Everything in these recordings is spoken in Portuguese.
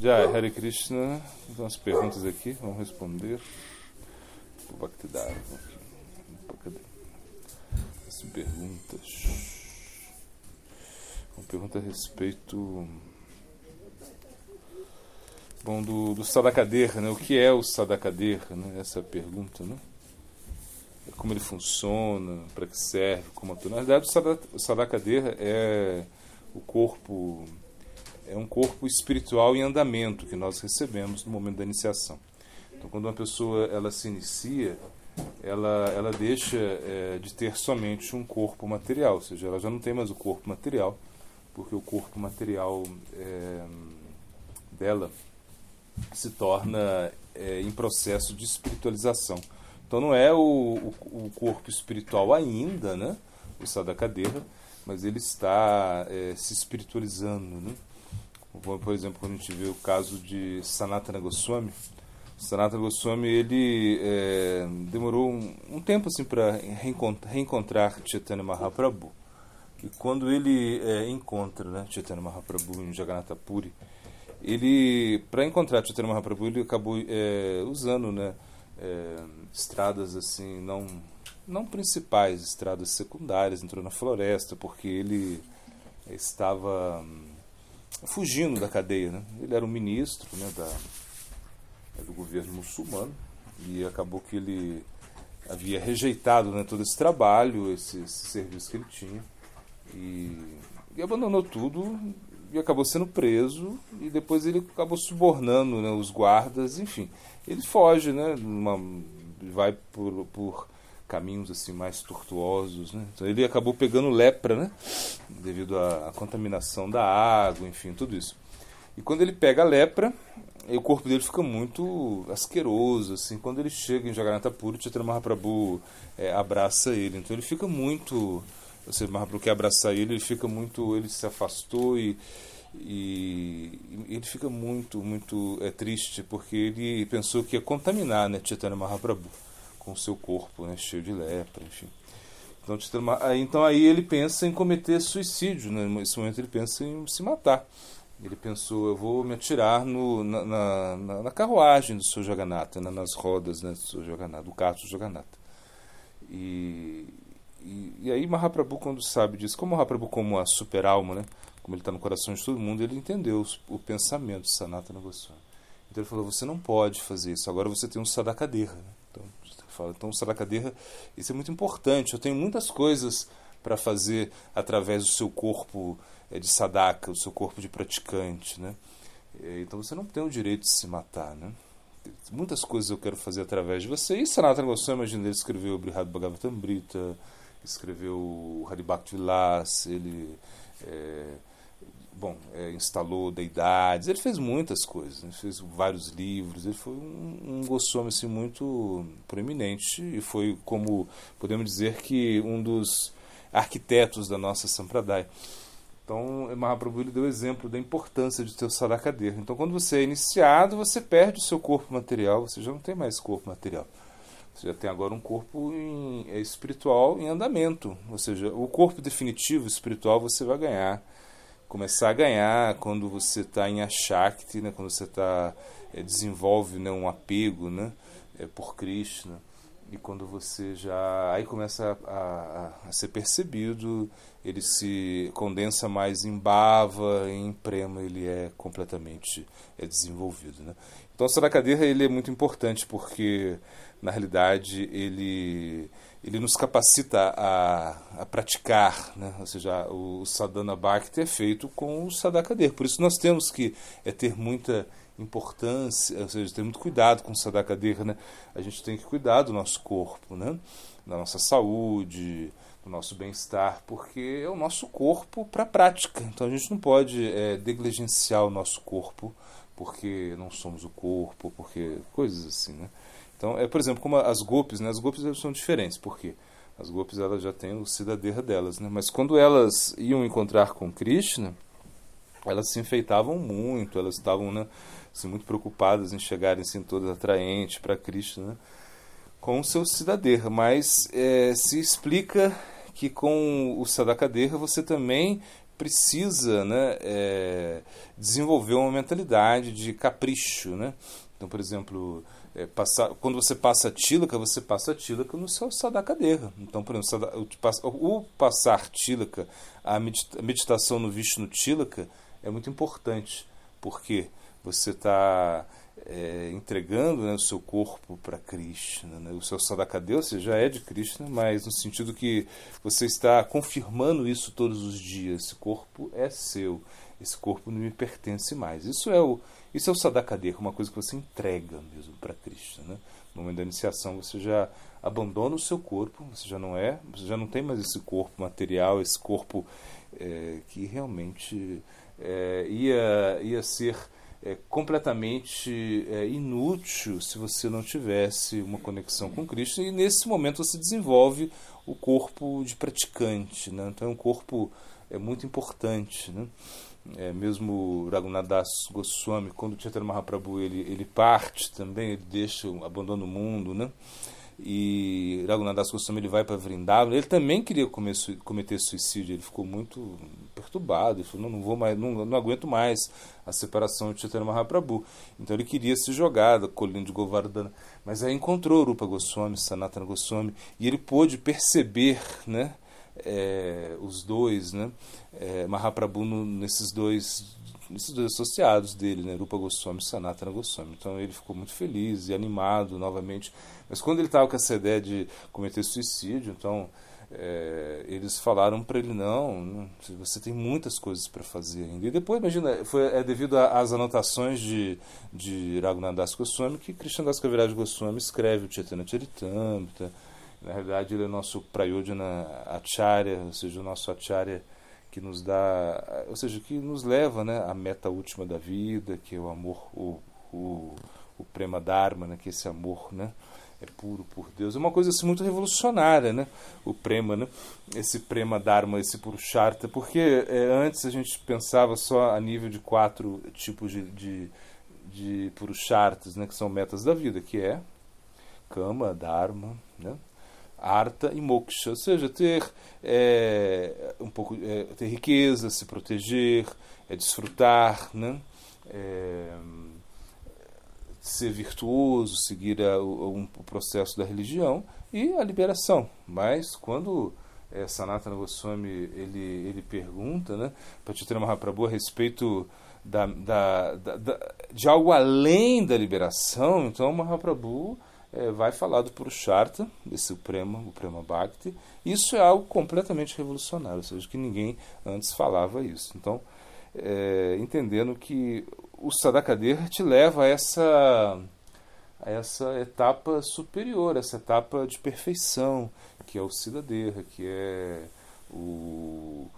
Já, Hare Krishna, umas perguntas aqui, vamos responder. Bhaktivedanta. Cadê? As perguntas. Uma pergunta a respeito bom, do, do Sadakader, né? O que é o Sadakader, né? Essa é pergunta, né? Como ele funciona, para que serve, como atua. Na verdade, o Sadakader é o corpo é um corpo espiritual em andamento que nós recebemos no momento da iniciação. Então, quando uma pessoa ela se inicia, ela, ela deixa é, de ter somente um corpo material, ou seja, ela já não tem mais o corpo material, porque o corpo material é, dela se torna é, em processo de espiritualização. Então não é o, o, o corpo espiritual ainda, né? o Sadakadeha, mas ele está é, se espiritualizando. Né? Por exemplo, quando a gente vê o caso de Sanatana Goswami, Sanatana Goswami ele é, demorou um, um, tempo assim para reencontrar, reencontrar Chaitanya Mahaprabhu. E quando ele é, encontra né, Chaitanya Mahaprabhu em Jagannatha Puri, ele para encontrar Chaitanya Mahaprabhu ele acabou é, usando né, é, estradas assim não não principais estradas secundárias entrou na floresta porque ele estava hum, fugindo da cadeia né? ele era um ministro né, da do governo muçulmano e acabou que ele havia rejeitado né, todo esse trabalho esse, esse serviço que ele tinha e, e abandonou tudo e acabou sendo preso e depois ele acabou subornando né, os guardas, enfim. Ele foge, né, uma, vai por, por caminhos assim mais tortuosos, né? Então ele acabou pegando lepra, né, devido à, contaminação da água, enfim, tudo isso. E quando ele pega a lepra, o corpo dele fica muito asqueroso, assim. Quando ele chega em Jagannatha Puri, Chaitanya Mahaprabhu é, abraça ele. Então ele fica muito você Mahaprabhu quer abraçar ele, ele fica muito, ele se afastou e, e ele fica muito, muito é, triste porque ele pensou que ia contaminar, né, Chaitanya Mahaprabhu com o seu corpo, né, cheio de lepra, enfim. Então, aí, então aí ele pensa em cometer suicídio, né? nesse momento ele pensa em se matar. Ele pensou, eu vou me atirar no, na, na, na carruagem do seu Jagannatha, né? nas rodas né, do seu Jagannatha, do carro do Jagannatha. E, e, e, aí Mahaprabhu, quando sabe disso, como Mahaprabhu como a super-alma, né? como ele está no coração de todo mundo, ele entendeu o pensamento de Sanatana Goswami. Então ele falou, você não pode fazer isso, agora você tem um sadakadeha. Né? Então, fala, então o sadakadeha, isso é muito importante, eu tenho muitas coisas para fazer através do seu corpo é, de sadaka, o seu corpo de praticante. Né? Então você não tem o direito de se matar. Né? Muitas coisas eu quero fazer através de você. E Sanatana Goswami, imagina, ele escreveu o Brihad Bhagavatam Brita, escreveu o Haribhakti Vilas, ele é, bom, é, instalou deidades, ele fez muitas coisas, ele fez vários livros, ele foi um, um Goswami assim, muito proeminente e foi, como podemos dizer, que um dos arquitetos da nossa Sampradaya. Então, Mahaprabhu ele deu exemplo da importância de ter o Sadakader. Então, quando você é iniciado, você perde o seu corpo material, você já não tem mais corpo material. Você já tem agora um corpo em, é, espiritual em andamento. Ou seja, o corpo definitivo espiritual você vai ganhar. Começar a ganhar quando você está em Ashakti, né? quando você tá, é, desenvolve né, um apego né? É, por Krishna. E quando você já. Aí começa a, a, a, ser percebido, ele se condensa mais em bava, em prema ele é completamente é desenvolvido. Né? Então o Sarakadeha ele é muito importante porque na realidade, ele, ele nos capacita a, a praticar, né? ou seja, o sadhana bhakti é feito com o sadakader. Por isso nós temos que é, ter muita importância, ou seja, ter muito cuidado com o sadakader. Né? A gente tem que cuidar do nosso corpo, né? da nossa saúde, do nosso bem-estar, porque é o nosso corpo para a prática. Então a gente não pode é, negligenciar o nosso corpo porque não somos o corpo, porque coisas assim, né? Então, é, por exemplo, como as golpes, né? As golpes são diferentes, por quê? As golpes elas já têm o cidadera delas, né? Mas quando elas iam encontrar com Krishna, elas se enfeitavam muito, elas estavam né, assim, muito preocupadas em chegarem assim, todas atraentes para Krishna, né? com o seu cidadera. Mas é, se explica que com o sadakadeha você também precisa né, é, desenvolver uma mentalidade de capricho. Né? Então, por exemplo, é, passar, quando você passa tílaca, você passa tílaca no seu sadakadeha. Então, por exemplo, o passar tílaca, a meditação no Vishnu tílaca é muito importante, porque você está é, entregando né, o seu corpo para Krishna. Né? O seu sadakadeha, você já é de Krishna, mas no sentido que você está confirmando isso todos os dias. Esse corpo é seu, esse corpo não me pertence mais. Isso é o isso é o sadakadeha, uma coisa que você entrega mesmo para Krishna. Né? No momento da iniciação você já abandona o seu corpo, você já não é, você já não tem mais esse corpo material, esse corpo é, que realmente é, ia, ia ser é, completamente é, inútil se você não tivesse uma conexão com Cristo. E nesse momento você desenvolve o corpo de praticante. Né? Então é um corpo é muito importante. Né? é, mesmo Raghunadas Goswami, quando Chaitanya Mahaprabhu ele, ele parte também, ele deixa, abandona o mundo, né? E Raghunadas Goswami ele vai para Vrindavan, ele também queria comer, cometer suicídio, ele ficou muito perturbado, ele falou, não, não vou mais, não, não aguento mais a separação de Chaitanya Mahaprabhu. Então ele queria se jogar da colina de Govardhana, mas aí encontrou Rupa Goswami, Sanatana Goswami, e ele pôde perceber, né? é, os dois, né? É, Mahaprabhu no, nesses dois nesses dois associados dele, né? Rupa Goswami e Sanatana Goswami. Então ele ficou muito feliz e animado novamente. Mas quando ele estava com essa ideia de cometer suicídio, então é, eles falaram para ele não, não, você tem muitas coisas para fazer ainda. E depois, imagina, foi é devido às anotações de, de Raghunadas Goswami que Krishnadas Kaviraj Goswami escreve o Chaitanya Charitamrita, na realidade, ele é nosso Prayodhana Acharya, ou seja, o nosso Acharya que nos dá, ou seja, que nos leva né, à meta última da vida, que é o amor, o, o, o Prema Dharma, né, que é esse amor né, é puro por Deus. É uma coisa assim, muito revolucionária, né, o Prema, né, esse Prema Dharma, esse Purushartha, porque é, antes a gente pensava só a nível de quatro tipos de, de, de né, que são metas da vida, que é Kama, Dharma, né, arta e moksha, ou seja, ter é, um pouco é, ter riqueza, se proteger, é desfrutar, né? Ser virtuoso, seguir a, um, o processo da religião e a liberação. Mas quando é, Sanatana Goswami ele, ele pergunta né, para Chaitanya Mahaprabhu a respeito da, da, da, da, de algo além da liberação, então Mahaprabhu é, vai falar do Purushartha, desse Prema, o Prema Bhakti. Isso é algo completamente revolucionário, ou seja, que ninguém antes falava isso. Então, é, entendendo que o Sadakadeha te leva a essa, a essa etapa superior, essa etapa de perfeição, que é o Siddhadeha, que é o,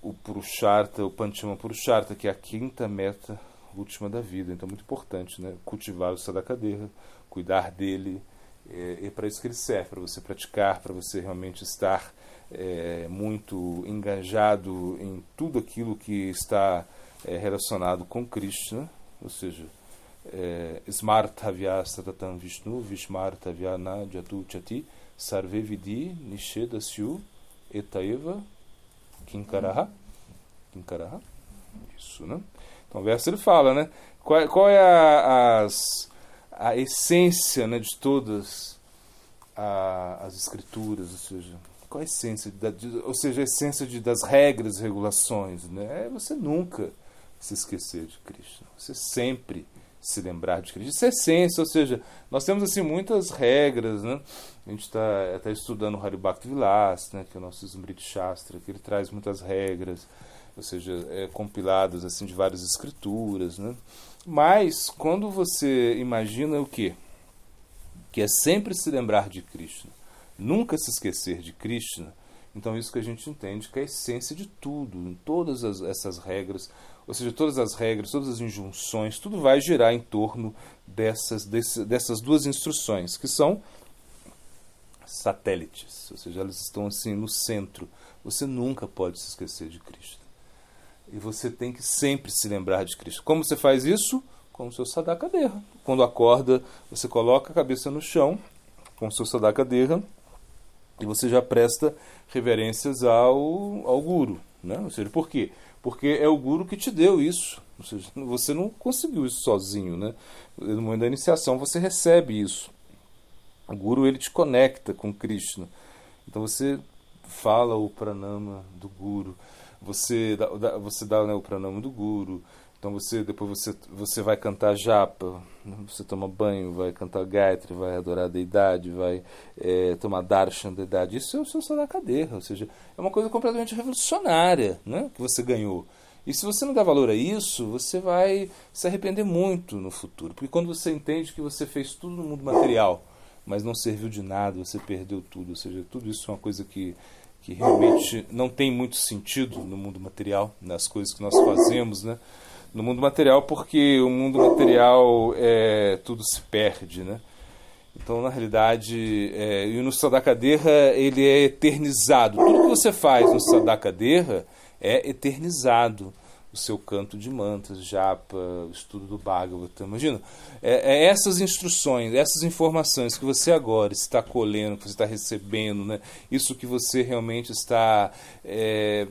o Purushartha, o Panchama Purushartha, que é a quinta meta última da vida. Então, muito importante né? cultivar o Sadakadeha cuidar dele. É, é para isso que ele serve, para você praticar, para você realmente estar é, muito engajado em tudo aquilo que está é, relacionado com Krishna, ou seja, é, Smarthavya Satatam Vishnu, Vishmarthavyana Jatu Chati, Sarve Vidi Nishedasyu Etaeva Kinkaraha. Kinkaraha. Isso, né? Então o verso ele fala, né? Qual, qual é a, as a essência né, de todas a, as escrituras, ou seja, qual a essência, da, de, ou seja, a essência de, das regras e regulações, né? É você nunca se esquecer de Cristo, você sempre se lembrar de Cristo. Isso é essência, ou seja, nós temos assim muitas regras, né? A gente está até estudando o Haribhakti Vilas, né, que é o nosso Smriti Shastra, que ele traz muitas regras, ou seja, é, compiladas assim de várias escrituras, né? Mas quando você imagina o quê? Que é sempre se lembrar de Krishna, nunca se esquecer de Krishna, então isso que a gente entende que é a essência de tudo, em todas as, essas regras, ou seja, todas as regras, todas as injunções, tudo vai girar em torno dessas, desse, dessas duas instruções, que são satélites, ou seja, elas estão assim no centro. Você nunca pode se esquecer de Krishna. E você tem que sempre se lembrar de Cristo. Como você faz isso? Com o seu sadakadeha. Quando acorda, você coloca a cabeça no chão com o seu sadakadeha e você já presta reverências ao, ao guru. Né? Ou seja, por quê? Porque é o guru que te deu isso. Ou seja, você não conseguiu isso sozinho. Né? No momento da iniciação você recebe isso. O guru ele te conecta com Krishna. Então você fala o pranama do guru, você dá, você dá né, o pranama do guru, então você depois você, você vai cantar japa, né? você toma banho, vai cantar Gayatri, vai adorar a deidade, vai é, tomar darshan da deidade. Isso é o seu sadakadeha, ou seja, é uma coisa completamente revolucionária né, que você ganhou. E se você não dá valor a isso, você vai se arrepender muito no futuro. Porque quando você entende que você fez tudo no mundo material, mas não serviu de nada, você perdeu tudo. Ou seja, tudo isso é uma coisa que, que realmente não tem muito sentido no mundo material, nas coisas que nós fazemos, né? no mundo material, porque o mundo material é, tudo se perde, né? Então, na realidade, é, e no Sadakadeha ele é eternizado. Tudo que você faz no Sadakadeha é eternizado. O seu canto de mantras, japa, estudo do Bhagavata. Imagina, é, é, essas instruções, essas informações que você agora está colhendo, que você está recebendo, né? isso que você realmente está é,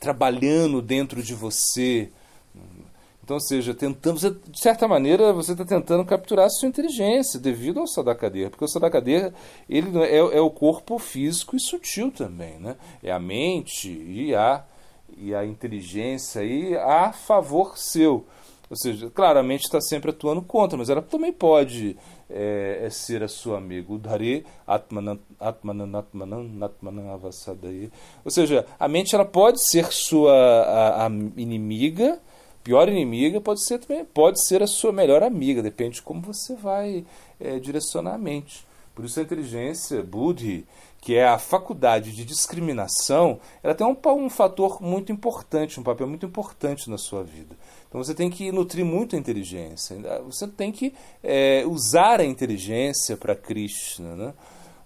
trabalhando dentro de você, então, ou seja, tentando, você, de certa maneira, você está tentando capturar a sua inteligência devido ao sadakadeha, porque o sadakadeha ele é, é, o corpo físico e sutil também, né? É a mente e a, e a inteligência e a favor seu. Ou seja, claramente está sempre atuando contra, mas ela também pode é, é ser a sua amiga. Udhare atmanan atmanan atmanan atmanan. Ou seja, a mente ela pode ser sua a, a inimiga, pior inimiga pode ser também pode ser a sua melhor amiga, depende de como você vai é, direcionar a mente. Por isso a inteligência, Buddhi, que é a faculdade de discriminação, ela tem um, um fator muito importante, um papel muito importante na sua vida. Então você tem que nutrir muito a inteligência. Você tem que é, usar a inteligência para Krishna, né?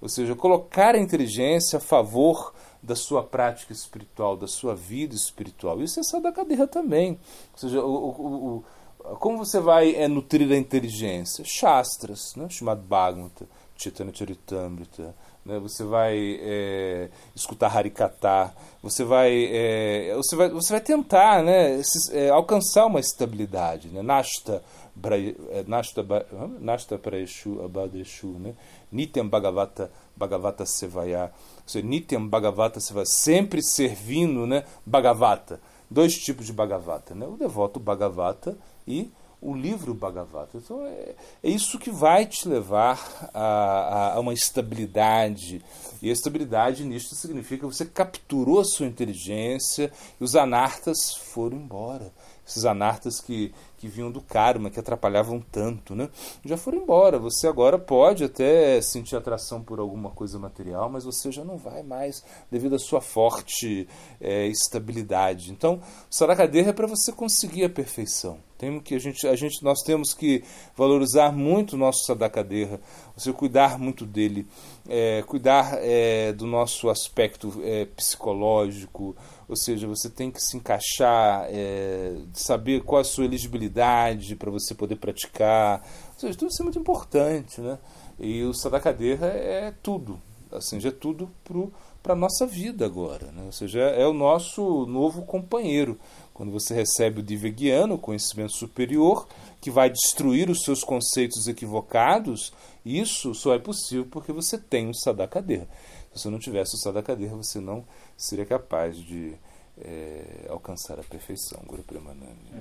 ou seja, colocar a inteligência a favor da sua prática espiritual, da sua vida espiritual. Isso é sadakadeha também. Ou seja, o, o, o, como você vai é, nutrir a inteligência? Shastras, né? Shimad Bhagavata, Chaitanya Charitamrita, né? você vai é, escutar Harikata, você vai, é, você vai, você vai tentar né, é, alcançar uma estabilidade. Né? Nashta, é, Nashta, Nashta Praeshu Abadeshu, né? Nityam Bhagavata, Bhagavata Sevaya seja, Nityam Bhagavata Seva, sempre servindo né, Bhagavata. Dois tipos de Bhagavata, né? o devoto Bhagavata e o livro Bhagavata. Então é, é isso que vai te levar a, a, a, uma estabilidade. E a estabilidade nisto significa que você capturou a sua inteligência e os anartas foram embora. Esses anartas que, que vinham do karma, que atrapalhavam tanto, né? Já foram embora. Você agora pode até sentir atração por alguma coisa material, mas você já não vai mais devido à sua forte é, estabilidade. Então, o é para você conseguir a perfeição. Temos que a gente, a gente, nós temos que valorizar muito o nosso Sadakadeha, você cuidar muito dele, é, cuidar é, do nosso aspecto é, psicológico, ou seja, você tem que se encaixar, é, saber qual a sua elegibilidade para você poder praticar. Ou seja, tudo isso é muito importante. Né? E o Sadakadeha é tudo, assim, já é tudo para a nossa vida agora. Né? Ou seja, é o nosso novo companheiro. Quando você recebe o Divegiano, o conhecimento superior, que vai destruir os seus conceitos equivocados, isso só é possível porque você tem o Sadakadeha. Se você não tivesse o Sadakadeha, você não seria capaz de é, alcançar a perfeição. Guru Premanandi.